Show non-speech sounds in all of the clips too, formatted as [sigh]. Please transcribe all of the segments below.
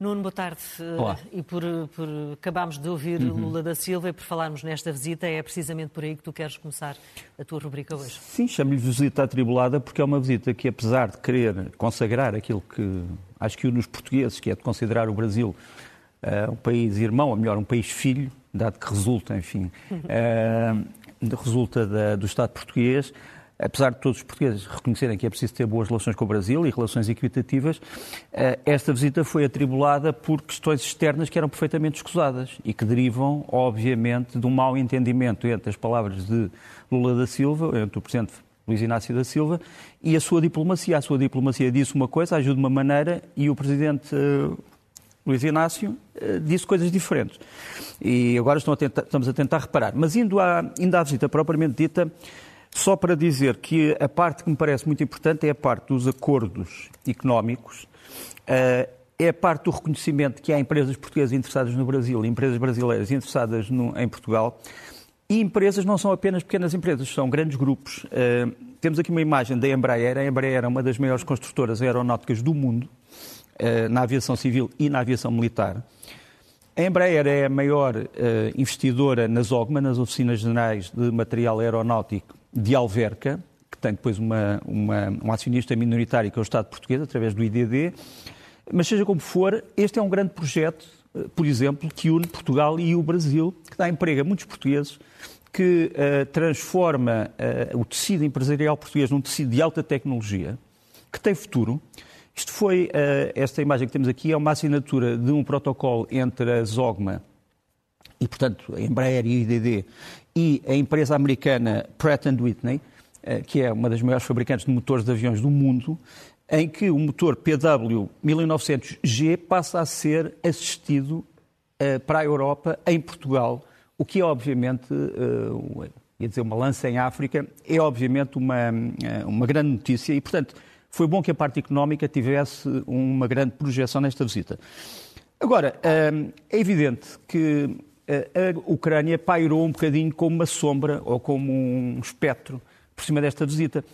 Nuno, boa tarde. Olá. E por, por acabámos de ouvir uhum. Lula da Silva e por falarmos nesta visita, é precisamente por aí que tu queres começar a tua rubrica hoje. Sim, chamo-lhe visita atribulada porque é uma visita que, apesar de querer consagrar aquilo que acho que nos portugueses, que é de considerar o Brasil uh, um país irmão, ou melhor, um país filho, dado que resulta, enfim, uh, [laughs] resulta da, do Estado português, apesar de todos os portugueses reconhecerem que é preciso ter boas relações com o Brasil e relações equitativas, eh, esta visita foi atribulada por questões externas que eram perfeitamente escusadas e que derivam, obviamente, de um mau entendimento entre as palavras de Lula da Silva, entre o Presidente Luís Inácio da Silva, e a sua diplomacia. A sua diplomacia disse uma coisa, agiu de uma maneira, e o Presidente eh, Luís Inácio eh, disse coisas diferentes. E agora a tentar, estamos a tentar reparar. Mas indo à, indo à visita propriamente dita, só para dizer que a parte que me parece muito importante é a parte dos acordos económicos, eh, é a parte do reconhecimento que há empresas portuguesas interessadas no Brasil, empresas brasileiras interessadas no, em Portugal, e empresas não são apenas pequenas empresas, são grandes grupos. Eh, temos aqui uma imagem da Embraer. A Embraer é uma das maiores construtoras aeronáuticas do mundo, eh, na aviação civil e na aviação militar. A Embraer é a maior investidora nas OGMA, nas Oficinas Generais de Material Aeronáutico de Alverca, que tem depois uma, uma, um acionista minoritário que é o Estado português, através do IDD. Mas seja como for, este é um grande projeto, eh, por exemplo, que une Portugal e o Brasil, que dá emprego a muitos portugueses, que uh, transforma uh, o tecido empresarial português num tecido de alta tecnologia, que tem futuro. Isto foi, uh, esta imagem que temos aqui, é uma assinatura de um protocolo entre a Zogma e, portanto, a Embraer e o IDD e a empresa americana Pratt Whitney, eh, que é uma das maiores fabricantes de motores de aviões do mundo, em que o motor PW 1900G passa a ser assistido eh, para a Europa em Portugal, o que é obviamente, eh, ia dizer uma lança em África, é obviamente uma, uma grande notícia e, portanto, foi bom que a parte económica tivesse uma grande projeção nesta visita. Agora, é evidente que a Ucrânia pairou um bocadinho como uma sombra ou como um espectro por cima desta visita.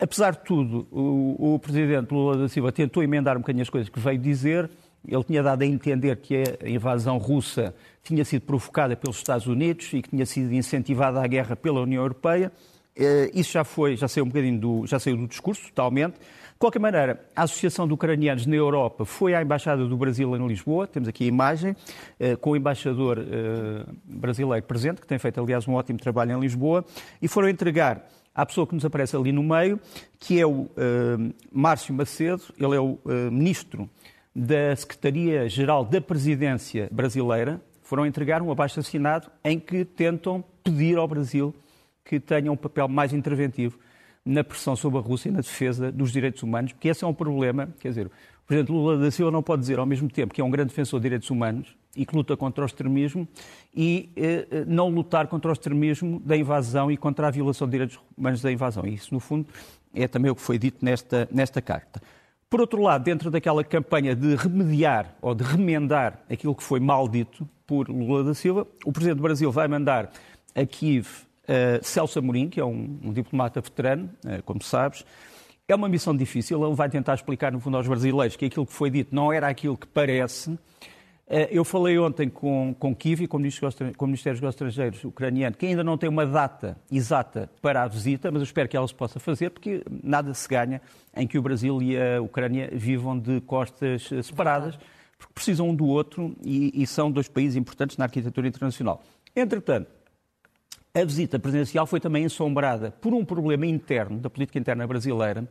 Apesar de tudo, o, presidente Lula da Silva tentou emendar um bocadinho as coisas que veio dizer. Ele tinha dado a entender que a invasão russa tinha sido provocada pelos Estados Unidos e que tinha sido incentivada a guerra pela União Europeia. Uh, isso já foi, já saiu um bocadinho do, já saiu do discurso, totalmente. Qualquer maneira, a Associação de Ucranianos na Europa foi à Embaixada do Brasil em Lisboa, temos aqui a imagem, eh, com o embaixador eh, brasileiro presente, que tem feito, aliás, um ótimo trabalho em Lisboa, e foram entregar à pessoa que nos aparece ali no meio, que é o eh, Márcio Macedo, ele é o ministro da Secretaria-Geral da Presidência Brasileira, foram entregar um abaixo-assinado em que tentam pedir ao Brasil que tenha um papel mais interventivo na pressão sobre a Rússia e na defesa dos direitos humanos, porque esse é um problema, quer dizer, o Presidente Lula da Silva não pode dizer ao mesmo tempo que é um grande defensor de direitos humanos e que luta contra o extremismo e eh, eh, não lutar contra o extremismo da invasão e contra a violação de direitos humanos da invasão. E isso, no fundo, é também o que foi dito nesta, nesta carta. Por outro lado, dentro daquela campanha de remediar ou de remendar aquilo que foi mal dito por Lula da Silva, o Presidente do Brasil vai mandar a Kiev Celso Amorim, que é um, um diplomata veterano, uh, como sabes, é uma missão difícil. Ele vai tentar explicar, no fundo, aos brasileiros que aquilo que foi dito não era aquilo que parece. Uh, eu falei ontem com, com o, com o Ministério dos Estrangeiros ucraniano, que ainda não tem uma data exata para a visita, mas eu espero que ela se possa fazer, porque nada se ganha em que o Brasil e a Ucrânia vivam de costas separadas, porque precisam um do outro e, e são dois países importantes na arquitetura internacional. Entretanto, a visita presidencial foi também ensombrada por um problema interno da política interna brasileira.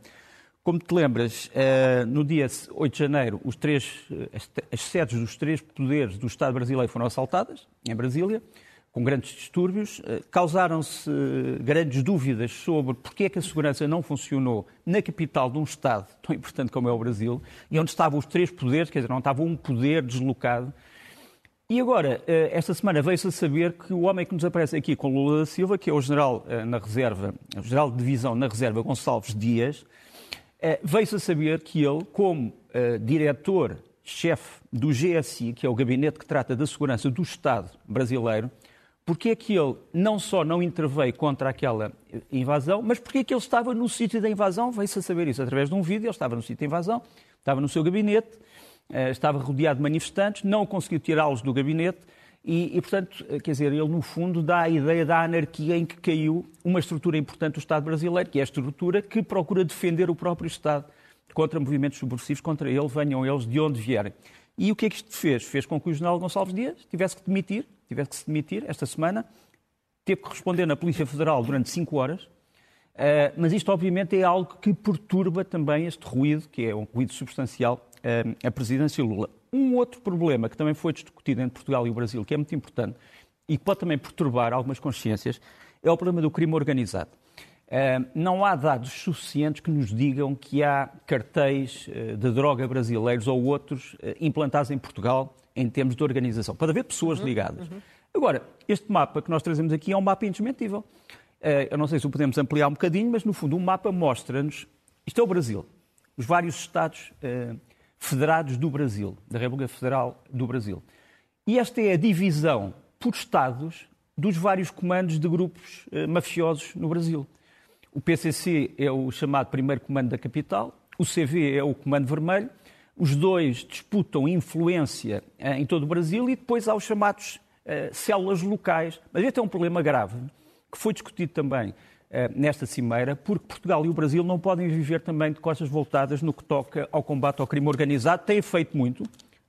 Como te lembras, eh, no dia 8 de janeiro, os três, eh, as sedes dos três poderes do Estado brasileiro foram assaltadas, em Brasília, com grandes distúrbios. Eh, causaram-se grandes dúvidas sobre porque é que a segurança não funcionou na capital de um Estado tão importante como é o Brasil, e onde estavam os três poderes, quer dizer, não estava um poder deslocado e agora, eh, esta semana veio-se a saber que o homem que nos aparece aqui com Lula da Silva, que é o general eh, na reserva, o general de divisão na reserva Gonçalves Dias, eh, veio-se a saber que ele, como diretor-chefe do GSI, que é o gabinete que trata da segurança do Estado brasileiro, porque é que ele não só não interveio contra aquela invasão, mas porque é que ele estava no sítio da invasão, veio-se a saber isso através de um vídeo, ele estava no sítio da invasão, estava no seu gabinete, estava rodeado de manifestantes, não conseguiu tirá-los do gabinete e, e, portanto, quer dizer, ele no fundo dá a ideia da anarquia em que caiu uma estrutura importante do Estado brasileiro, que é a estrutura que procura defender o próprio Estado contra movimentos subversivos contra ele, venham eles de onde vierem. E o que é que isto fez? Fez com que o general Gonçalves Dias tivesse que demitir, tivesse que se demitir esta semana, teve que responder na Polícia Federal durante cinco horas, Uh, mas isto, obviamente, é algo que perturba também este ruído, que é um ruído substancial, a presidência Lula. Um outro problema que também foi discutido entre Portugal e o Brasil, que é muito importante e que pode também perturbar algumas consciências, é o problema do crime organizado. Uh, não há dados suficientes que nos digam que há cartéis de droga brasileiros ou outros implantados em Portugal em termos de organização. Pode haver pessoas uhum, ligadas. Uhum. Agora, este mapa que nós trazemos aqui é um mapa indesmentível. Eh, eu não sei se o podemos ampliar um bocadinho, mas no fundo o um mapa mostra-nos. Isto é o Brasil. Os vários Estados federados do Brasil, da República Federal do Brasil. E esta é a divisão por Estados dos vários comandos de grupos uh, mafiosos no Brasil. O PCC é o chamado primeiro comando da capital, o CV é o comando vermelho, os dois disputam influência uh, em todo o Brasil e depois há os chamados células locais. Mas este é um problema grave que foi discutido também eh, nesta cimeira, porque Portugal e o Brasil não podem viver também de costas voltadas no que toca ao combate ao crime organizado. Têm feito muito,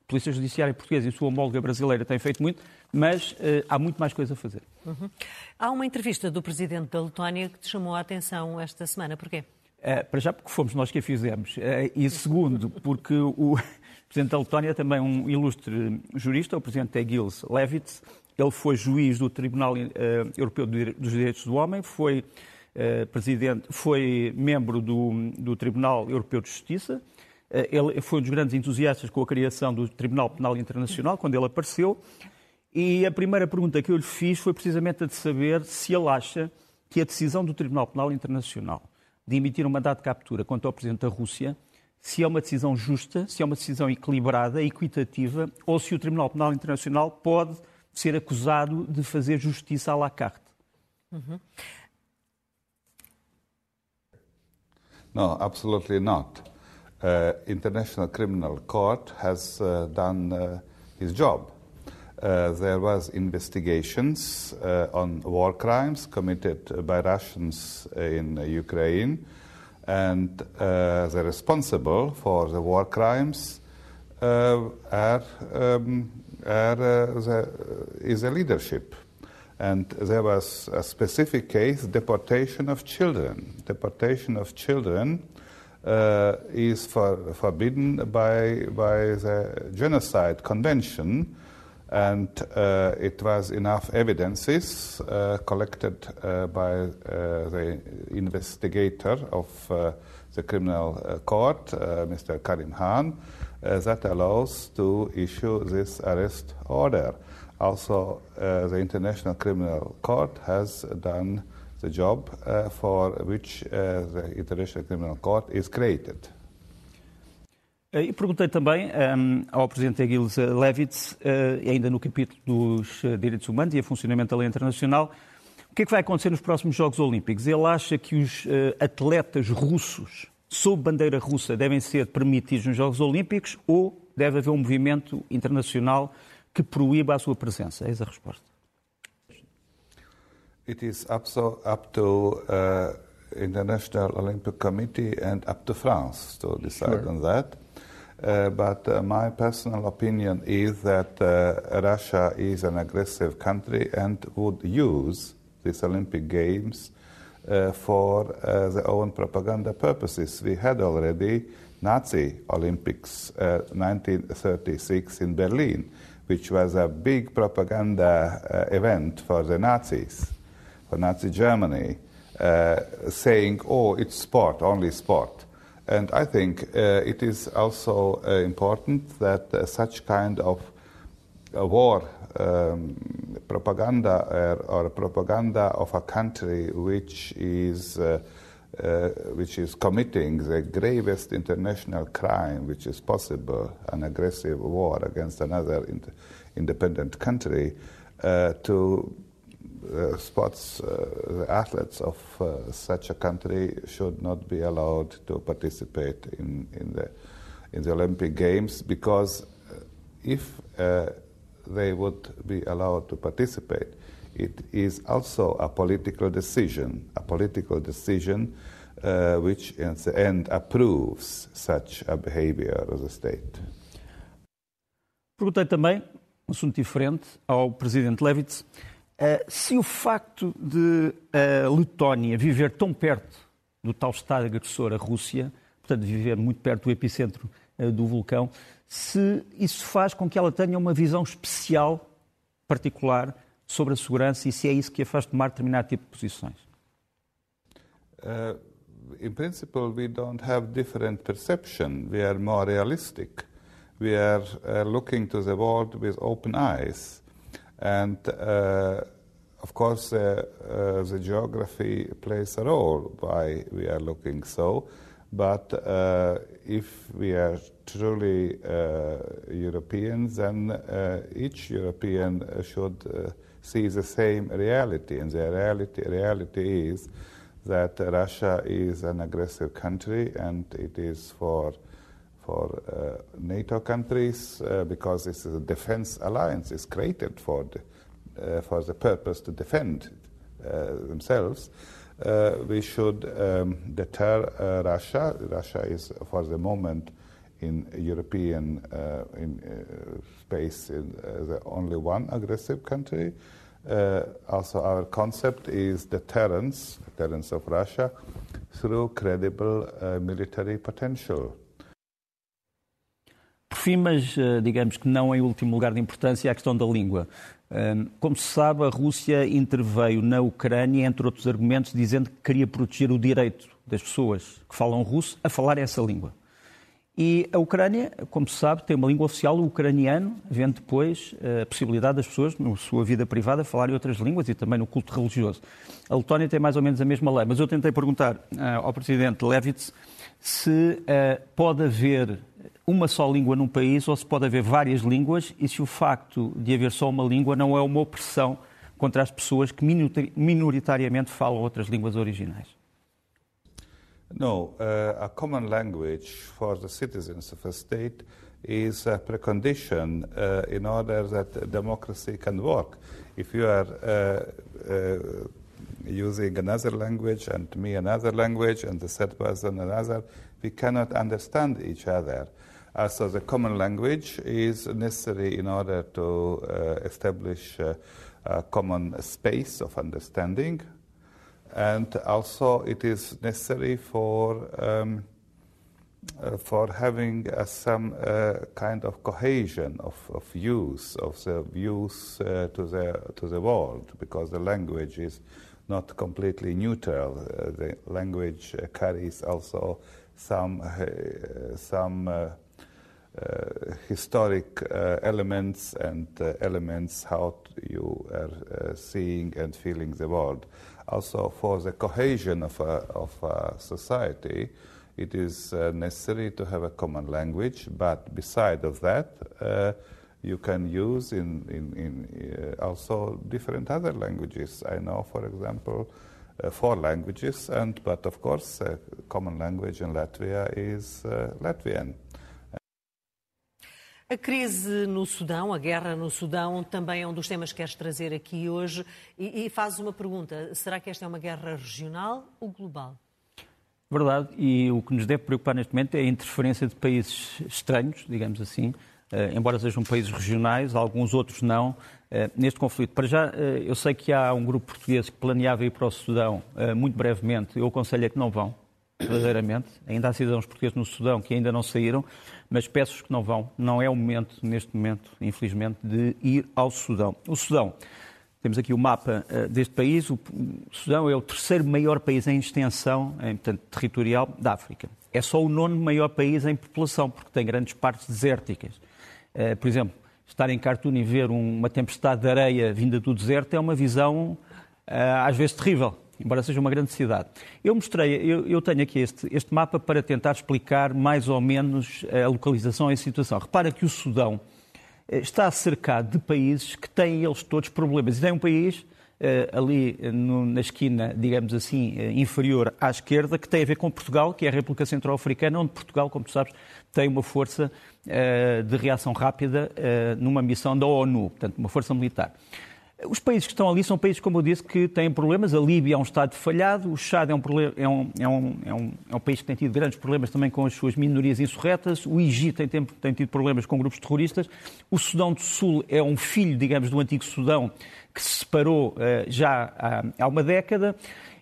a Polícia Judiciária Portuguesa e sua homóloga brasileira têm feito muito, mas uh, há muito mais coisa a fazer. Uhum. Há uma entrevista do Presidente da Letónia que te chamou a atenção esta semana. Porquê? Uh, para já porque fomos nós que a fizemos. Uh, e segundo, porque o [laughs] Presidente da Letónia é também um ilustre jurista, o Presidente é Gils Levits, ele foi juiz do Tribunal Europeu dos Direitos do Homem, foi presidente, foi membro do, do, Tribunal Europeu de Justiça. Uh, ele foi um dos grandes entusiastas com a criação do Tribunal Penal Internacional, quando ele apareceu. E a primeira pergunta que eu lhe fiz foi precisamente a de saber se ele acha que a decisão do Tribunal Penal Internacional de emitir um mandato de captura contra o Presidente da Rússia se é uma decisão justa, se é uma decisão equilibrada, equitativa, ou se o Tribunal Penal Internacional pode ser acusado de fazer justiça à la carte. Mm-hmm. No, absolutely not. Uh, International Criminal Court has uh, done uh, his job. Uh, there was investigations uh, on war crimes committed by Russians in Ukraine, and uh, the responsible for the war crimes are um, are, the, is a leadership. And there was a specific case, deportation of children. Deportation of children uh, is for, forbidden by, by the Genocide Convention, and uh, it was enough evidences uh, collected uh, by uh, the investigator of the criminal court, Mr. Karim Khan, uh, that allows to issue this arrest order. Also, uh, the International Criminal Court has done the job uh, for which the International Criminal Court is created. E perguntei também um, ao Presidente Aguiles Levitz, uh, ainda no capítulo dos direitos humanos e a funcionamento da lei internacional, o que é que vai acontecer nos próximos Jogos Olímpicos? Ele acha que os uh, atletas russos sob bandeira russa devem ser permitidos nos Jogos Olímpicos ou deve haver um movimento internacional que proíba a sua presença? Eis a resposta. It is up, so, up to uh, International Olympic Committee and up to France to decide sure. on that. Uh, but uh, my personal opinion is that uh, Russia is an aggressive country and would use these Olympic Games uh, for uh, their own propaganda purposes. We had already Nazi Olympics uh, 1936 in Berlin, which was a big propaganda uh, event for the Nazis, for Nazi Germany, uh, saying, oh, it's sport, only sport. And I think uh, it is also important that such kind of war um, propaganda or, or, propaganda of a country which is uh, uh, which is committing the gravest international crime which is possible, an aggressive war against another in- independent country, uh, to uh, sports uh, the athletes of uh, such a country should not be allowed to participate in, in the in the Olympic Games because uh, if they would be allowed to participate, it is also a political decision, a political decision uh, which in the end approves such a behavior of the state. Perguntei também, um assunto diferente, ao presidente Levits, uh, se o facto de a Letónia viver tão perto do tal Estado agressor, a Rússia, portanto, viver muito perto do epicentro uh, do vulcão, se isso faz com que ela tenha uma visão especial, particular, sobre a segurança e se é isso que a faz tomar determinado tipo de posições. Uh, in principle, we don't have different perception. We are more realistic. We are uh, looking to the world with open eyes. And uh, of course, uh, uh, the geography plays a role why we are looking so. But uh, if we are truly Europeans, then each European should see the same reality. And the reality, reality is that Russia is an aggressive country and it is for for uh, NATO countries uh, because this is a defense alliance is created for the, uh, for the purpose to defend uh, themselves. Uh, we should um, deter uh, Russia. Russia is, for the moment, in European in, space, in, the only one aggressive country. Uh, also, our concept is deterrence, deterrence of Russia, through credible uh, military potential. Por fim, mas uh, digamos que não em último lugar de importância, a questão da língua. Como se sabe, a Rússia interveio na Ucrânia, entre outros argumentos, dizendo que queria proteger o direito das pessoas que falam russo a falar essa língua. E a Ucrânia, como se sabe, tem uma língua oficial, o ucraniano, vendo depois eh, a possibilidade das pessoas, na sua vida privada, falarem outras línguas e também no culto religioso. A Letónia tem mais ou menos a mesma lei, mas eu tentei perguntar uh, ao presidente Levits se uh, pode haver uma só língua num país ou se pode haver várias línguas e se o facto de haver só uma língua não é uma opressão contra as pessoas que minoritariamente falam outras línguas originais. No, uh, a common language for the citizens of a state is a precondition uh, in order that democracy can work. If you are uh, uh, using another language and me another language and the third person another, we cannot understand each other. Uh, so the common language is necessary in order to uh, establish a common space of understanding and also it is necessary for um, uh, for having uh, some uh, kind of cohesion of, of use of the views uh, to the to the world because the language is not completely neutral. Uh, the language uh, carries also some some historic elements and elements how you are seeing and feeling the world also for the cohesion of a, of a society, it is uh, necessary to have a common language. But beside of that, uh, you can use in, in, in uh, also different other languages. I know, for example, uh, four languages, and but of course, a common language in Latvia is uh, Latvian. A crise no Sudão, a guerra no Sudão, também é um dos temas que queres trazer aqui hoje e, e fazes uma pergunta: será que esta é uma guerra regional ou global? Verdade, e o que nos deve preocupar neste momento é a interferência de países estranhos, digamos assim, Uh, embora sejam países regionais, alguns outros não, uh, neste conflito. Para já, uh, eu sei que há um grupo português que planeava ir para o Sudão muito brevemente, eu aconselho a que não vão, verdadeiramente. Ainda há cidadãos portugueses no Sudão que ainda não saíram, mas peço que não vão. Não é o momento, neste momento, infelizmente, de ir ao Sudão. O Sudão, temos aqui o mapa uh, deste país. O Sudão é o terceiro maior país em extensão, em, portanto, territorial, da África. É só o nono maior país em população, porque tem grandes partes desérticas. Uh, por exemplo, estar em Khartoum e ver uma tempestade de areia vinda do deserto é uma visão, uh, às vezes, terrível embora seja uma grande cidade. Eu mostrei, eu, eu tenho aqui este, este, mapa para tentar explicar mais ou menos a localização e a situação. Repara que o Sudão eh, está cercado de países que têm eles todos problemas. E tem um país ali no, na esquina, digamos assim, inferior à esquerda, que tem a ver com Portugal, que é a República Centro-Africana, onde Portugal, como tu sabes, tem uma força de reação rápida numa missão da ONU, portanto, uma força militar. Os países que estão ali são países, como eu disse, que têm problemas. A Líbia é um Estado falhado, o Chad é um, é um, é um, é um, é um país que tem tido grandes problemas também com as suas minorias insurretas, o Egito tem, tem tido problemas com grupos terroristas, o Sudão do Sul é um filho, digamos, do antigo Sudão, que se separou uh, já há, há, uma década.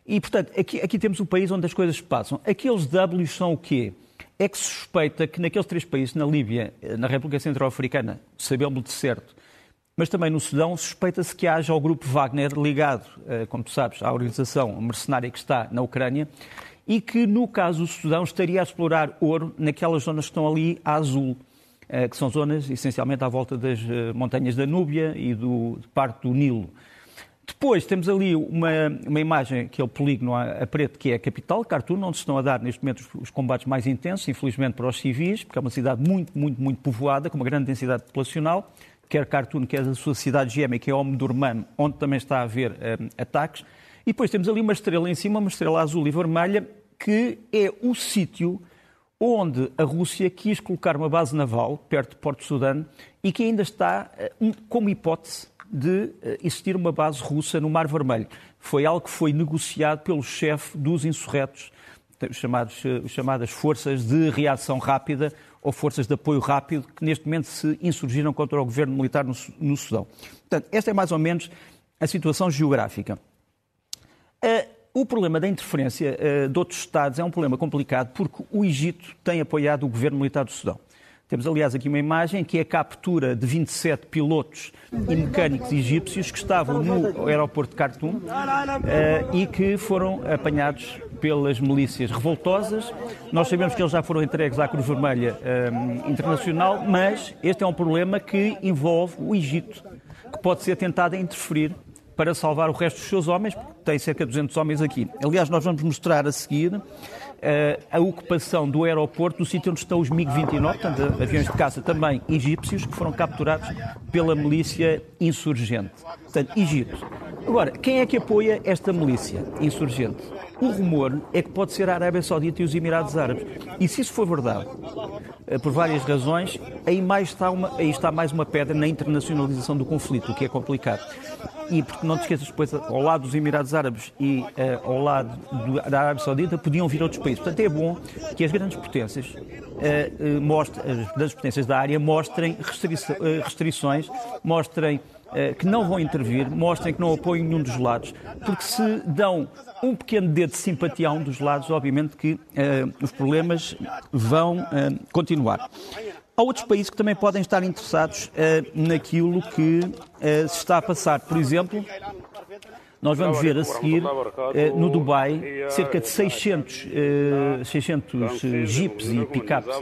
E, portanto, aqui, aqui temos um país onde as coisas se passam. Aqueles Ws são o quê? É que se suspeita que naqueles três países, na Líbia, eh, na República Centro-Africana, sabemos de certo, mas também no Sudão suspeita-se que haja o grupo Wagner ligado, eh, como tu sabes, à organização mercenária que está na Ucrânia e que, no caso do Sudão, estaria a explorar ouro naquelas zonas que estão ali a azul, eh, que são zonas essencialmente à volta das eh, montanhas da Núbia e do, de parte do Nilo. Depois temos ali uma, uma imagem, que o polígono a, a preto, que é a capital, Khartoum, onde se estão a dar neste momento os, os, combates mais intensos, infelizmente para os civis, porque é uma cidade muito, muito, muito povoada, com uma grande densidade populacional quer Khartoum, quer a sua cidade gêmea, que é Omdurman, onde também está a haver um, ataques. E depois temos ali uma estrela em cima, uma estrela azul e vermelha, que é o sítio onde a Rússia quis colocar uma base naval perto de Porto Sudão e que ainda está um, como hipótese de uh, existir uma base russa no Mar Vermelho. Foi algo que foi negociado pelo chefe dos insurretos, os chamados, chamadas forças de reação rápida, ou forças de apoio rápido que neste momento se insurgiram contra o governo militar no, no Sudão. Portanto, esta é mais ou menos a situação geográfica. Uh, o problema da interferência uh, de outros Estados é um problema complicado porque o Egito tem apoiado o governo militar do Sudão. Temos, aliás, aqui uma imagem que é a captura de 27 pilotos e mecânicos egípcios que estavam no aeroporto de Khartoum uh, e que foram apanhados pelas milícias revoltosas. Nós sabemos que eles já foram entregues à Cruz Vermelha um, Internacional, mas este é um problema que envolve o Egito, que pode ser tentado a interferir para salvar o resto dos seus homens, porque tem cerca de 200 homens aqui. Aliás, nós vamos mostrar a seguir eh, a ocupação do aeroporto, do sítio onde estão os MiG-29, portanto, aviões de caça também egípcios, que foram capturados pela milícia insurgente. Portanto, Egito. Agora, quem é que apoia esta milícia insurgente? O rumor é que pode ser a Arábia Saudita e os Emirados Árabes. E se isso for verdade, eh, por várias razões, aí, mais está uma, aí está mais uma pedra na internacionalização do conflito, o que é complicado. E porque não te esqueças, depois, ao lado dos Emirados Árabes e uh, ao lado do, da Arábia Saudita, podiam vir outros países. Portanto, é bom que as grandes potências, uh, uh, mostrem, as grandes potências da área mostrem restri restrições, mostrem que não vão intervir, mostrem que não apoiam nenhum dos lados, porque se dão um pequeno dedo de simpatia a um dos lados, obviamente que os problemas vão continuar. Há outros países que também podem estar interessados uh, naquilo que uh, se está a passar. Por exemplo, nós vamos ver a seguir, eh, no Dubai, cerca de 600, 600 jeeps e picapes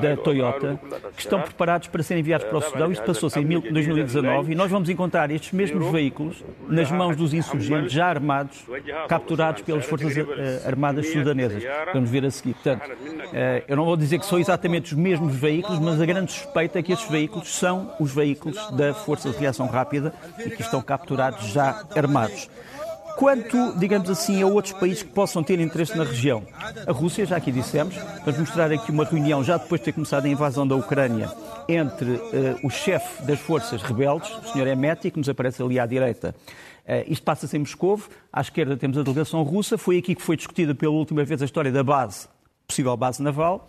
da Toyota que estão preparados para serem enviados para o Sudão. Isto passou-se em 2019 e nós vamos encontrar estes mesmos veículos nas mãos dos insurgentes já armados, capturados pelas Forças eh, Armadas Sudanesas. Vamos ver a seguir. Portanto, eh, eu não vou dizer que são exatamente os mesmos veículos, mas a grande suspeita é que estes veículos são os veículos da Força de Reação Rápida e que estão capturados já armados. Quanto, digamos assim, a outros países que possam ter interesse na região, a Rússia, já aqui dissemos, vamos mostrar aqui uma reunião, já depois de ter começado a invasão da Ucrânia, entre uh, o chefe das forças rebeldes, o Sr. Emeti, que nos aparece ali à direita. Uh, isto passa-se em Moscou, à esquerda temos a delegação russa, foi aqui que foi discutida pela última vez a história da base, possível base naval.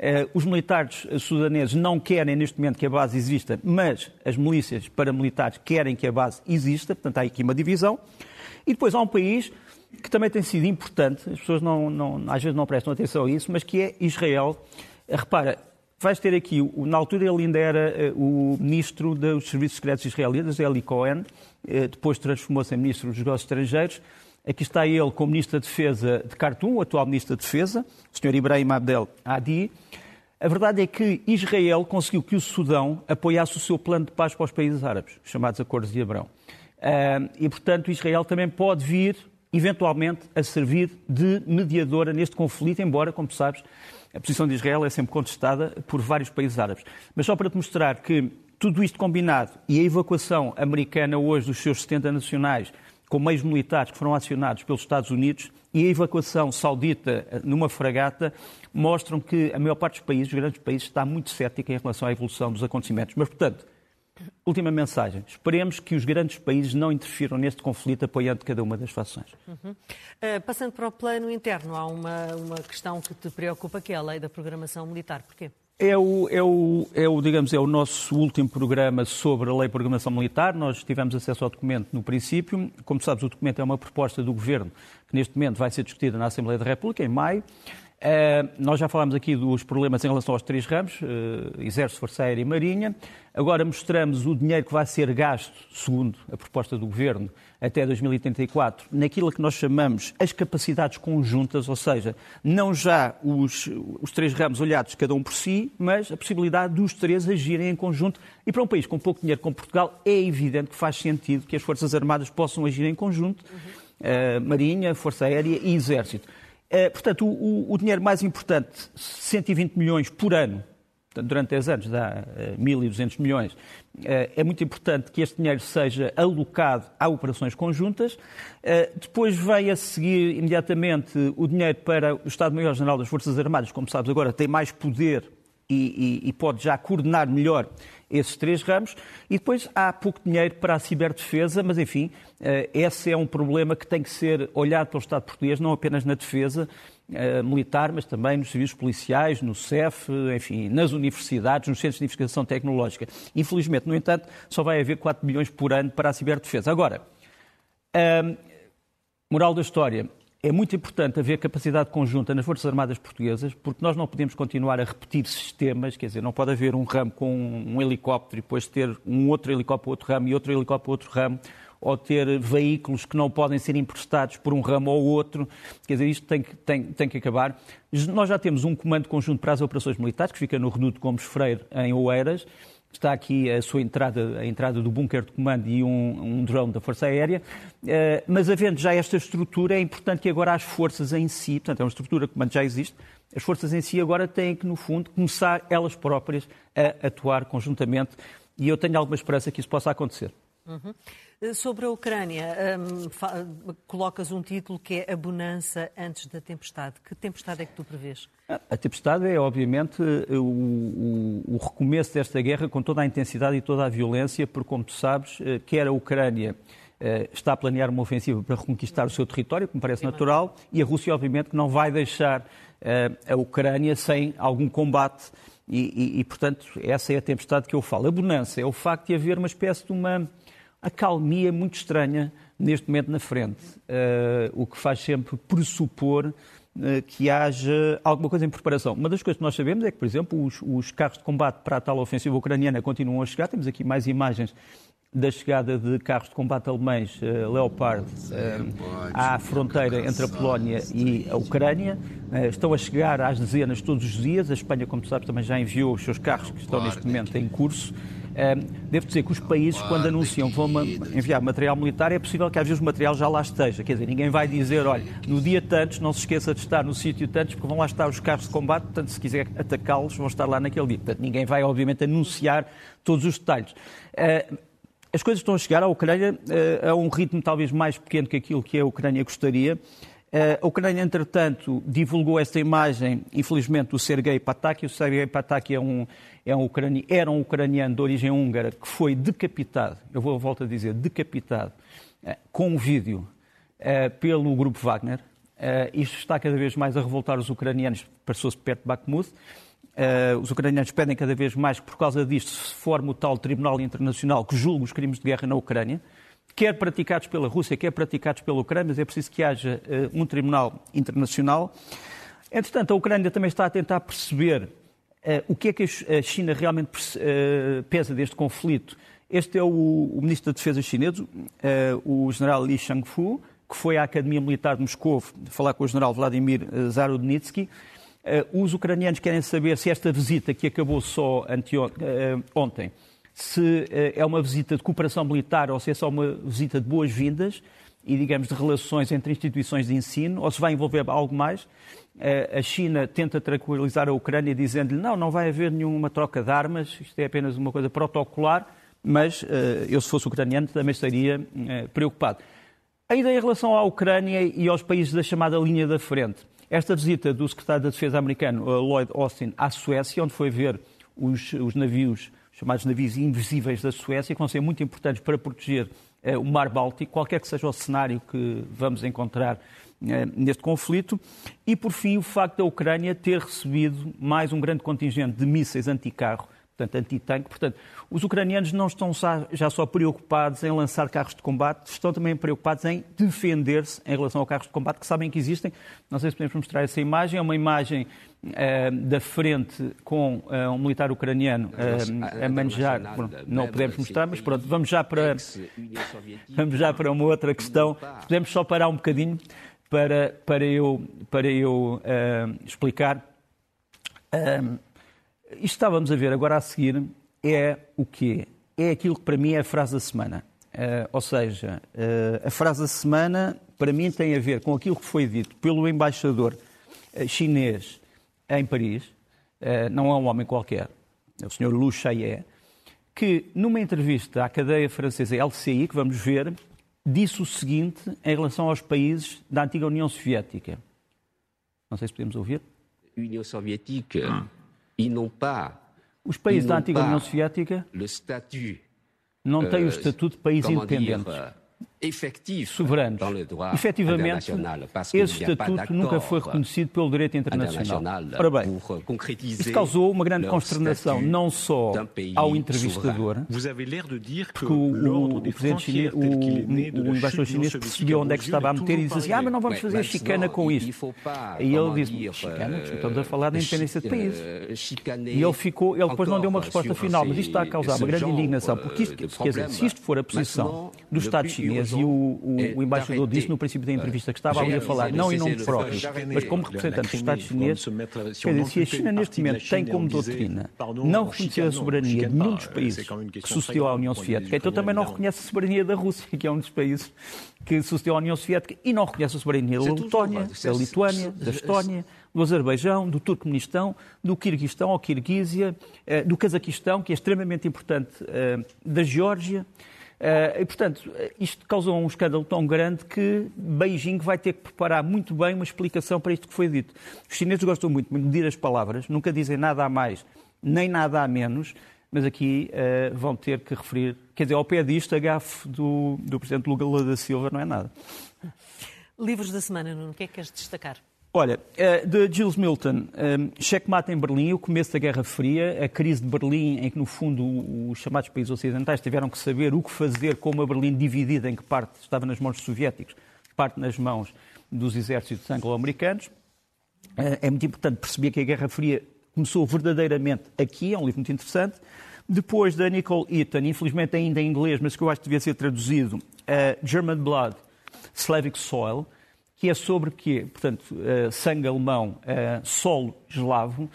Uh, os militares sudaneses não querem neste momento que a base exista, mas as milícias paramilitares querem que a base exista, portanto há aqui uma divisão. E depois há um país que também tem sido importante, as pessoas não, não, às vezes não prestam atenção a isso, mas que é Israel. Eh, repara, vais ter aqui, na altura ele ainda era eh, o ministro dos Serviços Secretos Israelitas, Eli Cohen, eh, depois transformou-se em ministro dos negócios estrangeiros. Aqui está ele como ministro da Defesa de Khartoum, o atual ministro da Defesa, o Sr. Ibrahim Abdel Adi. A verdade é que Israel conseguiu que o Sudão apoiasse o seu plano de paz para os países árabes, chamados Acordos de Abrão e, portanto, Israel também pode vir, eventualmente, a servir de mediadora neste conflito, embora, como sabes, a posição de Israel é sempre contestada por vários países árabes. Mas só para te mostrar que tudo isto combinado e a evacuação americana hoje dos seus 70 nacionais com meios militares que foram acionados pelos Estados Unidos e a evacuação saudita numa fragata mostram que a maior parte dos países, os grandes países, está muito cética em relação à evolução dos acontecimentos. Mas, portanto, última mensagem. Esperemos que os grandes países não interfiram neste conflito apoiando cada uma das fações. Uhum. Uh, passando para o plano interno, há uma, uma questão que te preocupa, que é a lei da programação militar. Porquê? É o, é, o, é, o, digamos, é o nosso último programa sobre a Lei de Programação Militar. Nós tivemos acesso ao documento no princípio. Como sabes, o documento é uma proposta do Governo que neste momento vai ser discutida na Assembleia da República, em maio. Uh, nós já falámos aqui dos problemas em relação aos três ramos, uh, Exército, Força Aérea e Marinha. Agora mostramos o dinheiro que vai ser gasto, segundo a proposta do Governo, até 2034, naquilo que nós chamamos as capacidades conjuntas, ou seja, não já os, os três ramos olhados cada um por si, mas a possibilidade dos três agirem em conjunto. E para um país com pouco dinheiro como Portugal, é evidente que faz sentido que as Forças Armadas possam agir em conjunto, uh, Marinha, Força Aérea e Exército. Eh, portanto, o, o, dinheiro mais importante, 120 milhões por ano, durante 10 anos dá 1.200 eh, milhões, eh, é muito importante que este dinheiro seja alocado a operações conjuntas. Depois vem a seguir imediatamente o dinheiro para o Estado-Maior-General das Forças Armadas, como sabes agora, tem mais poder e, e, e pode já coordenar melhor esses três ramos. E depois há pouco dinheiro para a ciberdefesa, mas enfim, eh, esse é um problema que tem que ser olhado pelo Estado português, não apenas na defesa eh, militar, mas também nos serviços policiais, no CEF, enfim, nas universidades, nos centros de investigação tecnológica. Infelizmente, no entanto, só vai haver 4 milhões por ano para a ciberdefesa. Agora, ehm, moral da história, é muito importante haver capacidade conjunta nas Forças Armadas Portuguesas, porque nós não podemos continuar a repetir sistemas, quer dizer, não pode haver um ramo com um helicóptero e depois ter um outro helicóptero outro ramo e outro helicóptero outro ramo, ou ter veículos que não podem ser emprestados por um ramo ou outro. Quer dizer, isto tem que, tem, tem que acabar. Nós já temos um comando conjunto para as operações militares, que fica no Reduto Gomes Freire, em Oeiras, Está aqui a sua entrada, a entrada do bunker de comando e um, um drone da Força Aérea. Uh, mas havendo já esta estrutura, é importante que agora as forças em si, portanto, é uma estrutura que comando já existe, as forças em si agora têm que, no fundo, começar elas próprias a atuar conjuntamente. E eu tenho alguma esperança que isso possa acontecer. Uhum. Eh, sobre a Ucrânia, um, colocas um título que é A Bonança Antes da Tempestade. Que tempestade é que tu prevês? A tempestade é, obviamente, o, o, o, recomeço desta guerra com toda a intensidade e toda a violência, porque, como tu sabes, eh, quer a Ucrânia eh, está a planear uma ofensiva para reconquistar o seu território, que me parece natural, e a Rússia, obviamente, que não vai deixar a Ucrânia sem algum combate. E, e, e, portanto, essa é a tempestade que eu falo. A bonança é o facto de haver uma espécie de uma acalmia muito estranha neste momento na frente, uh, o que faz sempre pressupor uh, que haja alguma coisa em preparação. Uma das coisas que nós sabemos é que, por exemplo, os, os, carros de combate para a tal ofensiva ucraniana continuam a chegar. Temos aqui mais imagens da chegada de carros de combate alemães uh, Leopard à fronteira entre a Polónia e a Ucrânia. estão a chegar às dezenas todos os dias. A Espanha, como sabes, também já enviou os seus carros que estão neste momento em curso. Devo dizer que os países, quando anunciam que vão enviar material militar, é possível que às vezes o material já lá esteja. Quer dizer, ninguém vai dizer, olha, no dia tantos, não se esqueça de estar no sítio tantos, porque vão lá estar os carros de combate, portanto, se quiser atacá-los, vão estar lá naquele dia. Portanto, ninguém vai, obviamente, anunciar todos os detalhes. As coisas estão a chegar à Ucrânia a um ritmo talvez mais pequeno que aquilo que a Ucrânia gostaria. A Ucrânia, entretanto, divulgou esta imagem, infelizmente, do Sergei Pataki. O Sergei Pataki é um, é um ucrani... era um ucraniano de origem húngara que foi decapitado, eu vou volto a dizer, decapitado, eh, com um vídeo eh, pelo grupo Wagner. Eh, isto está cada vez mais a revoltar os ucranianos, passou-se perto de Bakhmut. os ucranianos pedem cada vez mais que, por causa disto, se forme o tal Tribunal Internacional que julga os crimes de guerra na Ucrânia quer praticados pela Rússia, quer praticados pela Ucrânia, mas é preciso que haja uh, um tribunal internacional. Entretanto, a Ucrânia também está a tentar perceber uh, o que é que a China realmente uh, pesa deste conflito. Este é o, Ministro da Defesa chinês, o general Li Shangfu, que foi à Academia Militar de Moscou falar com o general Vladimir Zarodnitsky. Os ucranianos querem saber se esta visita, que acabou só ontem, se eh, é uma visita de cooperação militar ou se é só uma visita de boas-vindas e, digamos, de relações entre instituições de ensino, ou se vai envolver algo mais. Eh, a China tenta tranquilizar a Ucrânia dizendo-lhe não, não vai haver nenhuma troca de armas, isto é apenas uma coisa protocolar, mas eh, eu, se fosse ucraniano, também estaria preocupado. Ainda em relação à Ucrânia e aos países da chamada linha da frente, esta visita do secretário da Defesa americano, Lloyd Austin, à Suécia, onde foi ver os, os navios, chamados navios invisíveis da Suécia, que vão ser muito importantes para proteger eh, o Mar Báltico, qualquer que seja o cenário que vamos encontrar eh, neste conflito. E, por fim, o facto da Ucrânia ter recebido mais um grande contingente de mísseis anticarro portanto, antitanque. Portanto, os ucranianos não estão já só preocupados em lançar carros de combate, estão também preocupados em defender-se em relação a carros de combate, que sabem que existem. Não sei se podemos mostrar essa imagem. É uma imagem uh, da frente com uh, um militar ucraniano uh, a manejar. não podemos mostrar, mas pronto, vamos já para, vamos já para uma outra questão. Podemos só parar um bocadinho para, para eu, para eu explicar. Isto estávamos a ver agora a seguir é o quê? É aquilo que para mim é a frase da semana. Uh, ou seja, uh, a frase da semana para mim tem a ver com aquilo que foi dito pelo embaixador uh, chinês em Paris, não é um homem qualquer, é o Sr. Lu Xaye, que numa entrevista à cadeia francesa LCI, que vamos ver, disse o seguinte em relação aos países da antiga União Soviética. Não sei se podemos ouvir. União Soviética. Ah pas os países da antiga União Soviética não têm o euh, estatuto de país independente soberanos. Efetivamente, esse estatuto nunca foi reconhecido pelo direito internacional. Ora bem, isso causou uma grande consternação, não só ao entrevistador, porque o, o, presidente chinês, o, o, embaixador chinês percebeu onde é que estava a meter e disse assim, ah, mas não vamos fazer chicana com isto. E ele disse, chicana, estamos a falar da independência de país. E ele ficou, ele depois não deu uma resposta final, mas isto está a causar uma grande indignação, porque isto, quer dizer, se isto for a posição do Estado chinês, e o, o, o embaixador disse no princípio da entrevista que estava ali a falar, não em nome próprio, mas como representante do Estado chinês, quer dizer, se a China neste momento tem como doutrina não reconhecer a soberania de nenhum dos países que sucedeu à União Soviética, então também não reconhece a soberania da Rússia, que é um dos países que sucedeu à União Soviética, e não reconhece a soberania da Letónia, da Lituânia, da Estónia, do Azerbaijão, do Turcomenistão, do Kirguistão ou Kirguísia, eh, do Cazaquistão, que é extremamente importante, eh, da Geórgia. Uh, e, portanto, isto causou um escândalo tão grande que Beijing vai ter que preparar muito bem uma explicação para isto que foi dito. Os chineses gostam muito de medir as palavras, nunca dizem nada a mais nem nada a menos, mas aqui uh, vão ter que referir. Quer dizer, ao pé disto, a gafe do, do Presidente Lula da Silva não é nada. Livros da semana, Nuno, o que é que queres destacar? Olha, eh, de Gilles Milton, um, eh, Checkmate em Berlim, o começo da Guerra Fria, a crise de Berlim, em que, no fundo, os chamados países ocidentais tiveram que saber o que fazer com uma Berlim dividida, em que parte estava nas mãos dos soviéticos, parte nas mãos dos exércitos anglo-americanos. Eh, é muito importante perceber que a Guerra Fria começou verdadeiramente aqui, é um livro muito interessante. Depois da Nicole Eaton, infelizmente ainda em inglês, mas que eu acho que devia ser traduzido, uh, German Blood, Slavic Soil, que é sobre quê? Portanto, uh, sangue alemão, uh, solo eslavo.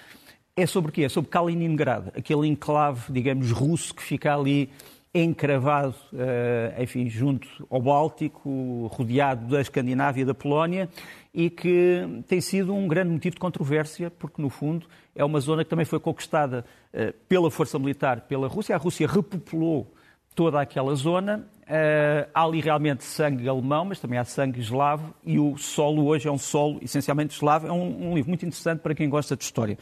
É sobre quê? É sobre Kaliningrado, aquele enclave, digamos, russo que fica ali encravado, uh, enfim, junto ao Báltico, rodeado da Escandinávia e da Polónia, e que tem sido um grande motivo de controvérsia, porque, no fundo, é uma zona que também foi conquistada pela força militar pela Rússia. A Rússia repopulou toda aquela zona Uh, há ali realmente sangue alemão, mas também há sangue eslavo, e o solo hoje é um solo essencialmente eslavo. É um, um livro muito interessante para quem gosta de história.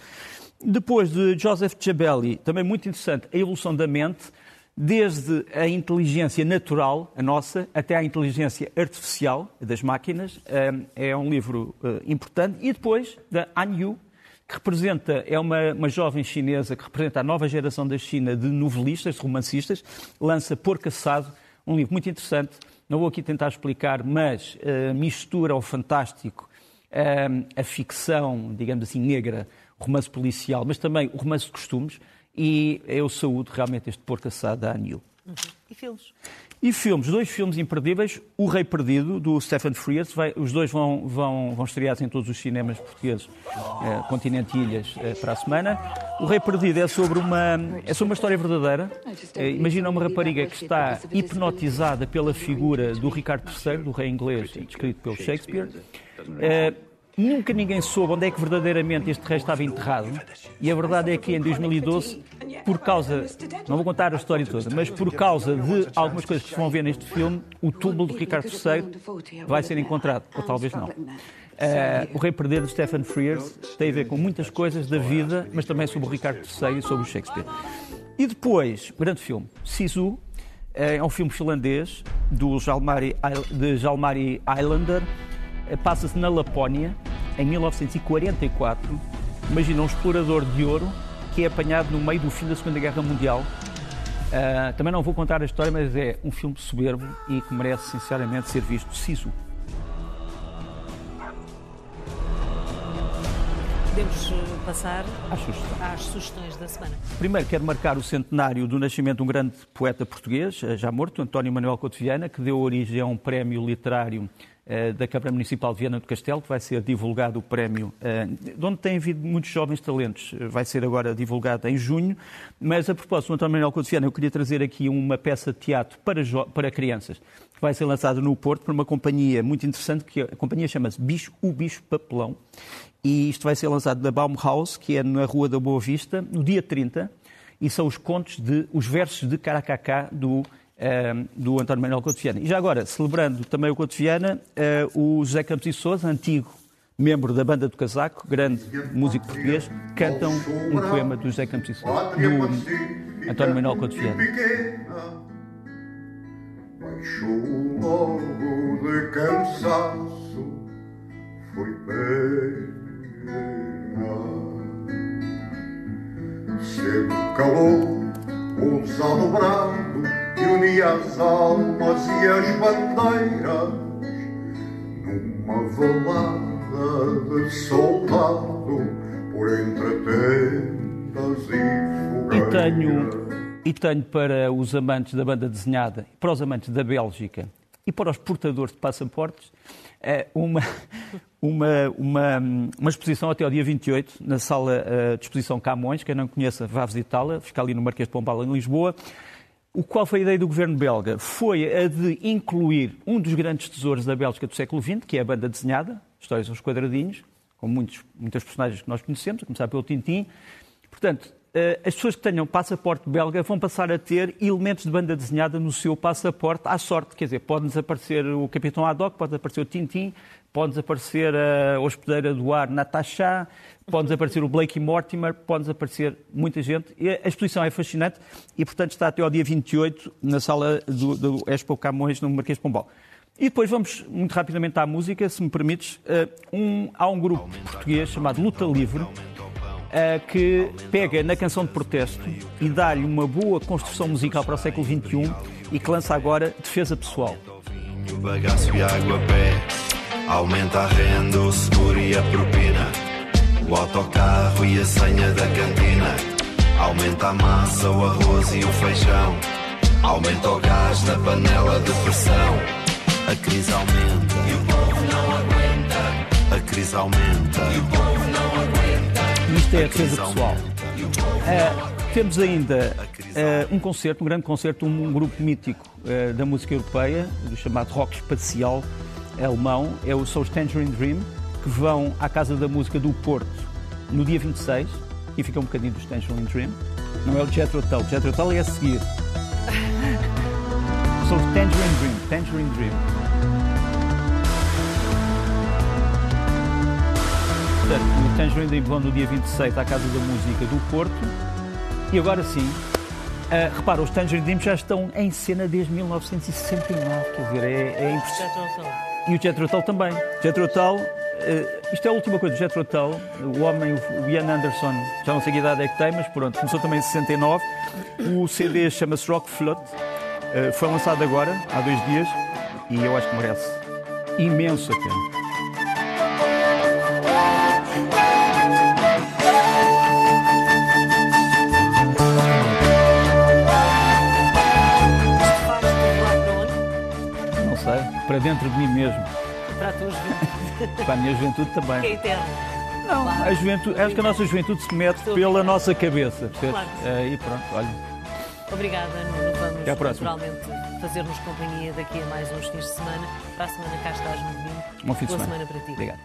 Depois de Joseph Chabelli, também muito interessante, A Evolução da Mente, desde a inteligência natural, a nossa, até à inteligência artificial das máquinas. Uh, é um livro uh, importante. E depois, da Han Yu, que representa, é uma, uma jovem chinesa que representa a nova geração da China de novelistas, de romancistas, lança Por Caçado, um livro muito interessante. Não vou aqui tentar explicar, mas uh, mistura ao fantástico uh, a ficção, digamos assim, negra, o romance policial, mas também o romance de costumes. E eu saúdo realmente este Porto Assado da Anil. E filmes? E filmes, dois filmes imperdíveis. O Rei Perdido, do Stephen Frears. Vai, os dois vão, vão, vão estrear em todos os cinemas portugueses, eh, continente e ilhas, eh, para a semana. O Rei Perdido é sobre uma, é sobre uma história verdadeira. Eh, imagina uma rapariga que está hipnotizada pela figura do Ricardo III, do rei inglês, descrito pelo Shakespeare. Eh, Nunca ninguém soube onde é que verdadeiramente este rei estava enterrado. E a verdade é que em 2012 por causa, não vou contar a história toda, mas por causa de algumas coisas que se vão ver neste filme, o túmulo de Ricardo III vai ser encontrado, ou talvez não. Uh, o Rei Perdido de Stephen Frears tem a ver com muitas coisas da vida, mas também sobre o Ricardo III e sobre o Shakespeare. E depois, grande filme, Sisu, é um filme finlandês do Jalmari, de Jalmari Islander, passa-se na Lapónia, em 1944. Imagina um explorador de ouro que é apanhado no meio do fim da Segunda Guerra Mundial. Uh, também não vou contar a história, mas é um filme soberbo e que merece sinceramente ser visto. Sisu. Podemos eh, passar às sugestões. da semana. Primeiro quero marcar o centenário do nascimento de um grande poeta português, eh, já morto, António Manuel Couto Viana, que deu origem a um prémio literário eh, da Câmara Municipal de Viana do Castelo, que vai ser divulgado o prémio, de onde tem havido muitos jovens talentos, vai ser agora divulgado em junho. Mas a propósito António Manuel Couto Viana, eu queria trazer aqui uma peça de teatro para, para crianças, que vai ser lançada no Porto por uma companhia muito interessante, que a companhia chama-se Bicho, o Bicho Papelão, e isto vai ser lançado na Baumhaus, que é na Rua da Boa Vista, no dia 30, e são os contos de, os versos de Caracacá do, eh, do António Manuel Couto Viana. E já agora, celebrando também o Couto Viana, eh, o José Campos e Souza, antigo membro da Banda do Casaco, grande músico português, cantam um poema do José Campos e Souza, do António Manuel Couto Viana. Baixou de cansaço, foi Cedo calor, almas e as bandeiras numa velada de soldado por entre tendas e fogueiras. E tenho, e tenho para os amantes da banda desenhada, para os amantes da Bélgica e para os portadores de passaportes, é uma, [laughs] uma, uma, uma exposição até ao dia 28 na sala uh, de exposição Camões. Quem não conheça, vá visitá-la, fica ali no Marquês de Pombal, em Lisboa. O qual foi a ideia do governo belga? Foi a de incluir um dos grandes tesouros da Bélgica do século XX, que é a banda desenhada, Histórias aos Quadradinhos, com muitos, muitas personagens que nós conhecemos, a começar pelo Tintim. Portanto, eh, as pessoas que tenham passaporte belga vão passar a ter elementos de banda desenhada no seu passaporte à sorte. Quer dizer, pode desaparecer o Capitão Haddock, pode desaparecer o Tintim, pode desaparecer a hospedeira do ar Natasha, pode desaparecer o Blake Mortimer, pode desaparecer muita gente. E a exposição é fascinante e, portanto, está até ao dia 28 na sala do, do Expo Camões, no Marquês de Pombal. E depois vamos muito rapidamente à música, se me permites. Eh, um, há um grupo português chamado Luta Livre, que pega na canção de protesto e dá-lhe uma boa construção musical para o século XXI e que lança agora Defesa Pessoal. Bagaço e água pé aumenta a renda, o seguro e a propina, o autocarro e a senha da cantina, aumenta a massa, o arroz e o feijão, aumenta o gás na panela de pressão, a crise aumenta e o povo não aguenta, a crise aumenta e o povo não aguenta. Isto é a defesa pessoal. Uh, temos ainda uh, um concerto, um grande concerto, um, um grupo mítico uh, da música europeia, do chamado rock espacial alemão, é o, são os Tangerine Dream, que vão à Casa da Música do Porto no dia 26, e fica um bocadinho dos Tangerine Dream. Não é o Jethro Tull, Jethro Tull é a seguir. [laughs] são os Tangerine Dream, Tangerine Dream. Portanto, o Tangerine Dream vão no dia 26 à Casa da Música do Porto. E agora sim, uh, repara, os Tangerine Dream já estão em cena desde 1969, quer dizer, é, é impressionante. E o Jethro Tull também. Jethro Tull, uh, isto é a última coisa do Jethro Tull, o homem, o Ian Anderson, já não sei que idade é que tem, mas pronto, começou também em 69. O CD chama-se Rock Flood, uh, foi lançado agora, há dois dias, e eu acho que merece imenso a pena. Para dentro de mim mesmo. Para a tua juventude. para a minha juventude também. Que é eterno. Não, claro. a juventude, acho que a nossa juventude se mete Estou pela nossa cabeça. Claro. Uh, e pronto, olha. Obrigada, Nuno. Vamos naturalmente fazer-nos companhia daqui a mais uns fins de semana. Para a semana cá estás no domingo. Bom fim de Boa semana. semana para ti. Obrigado.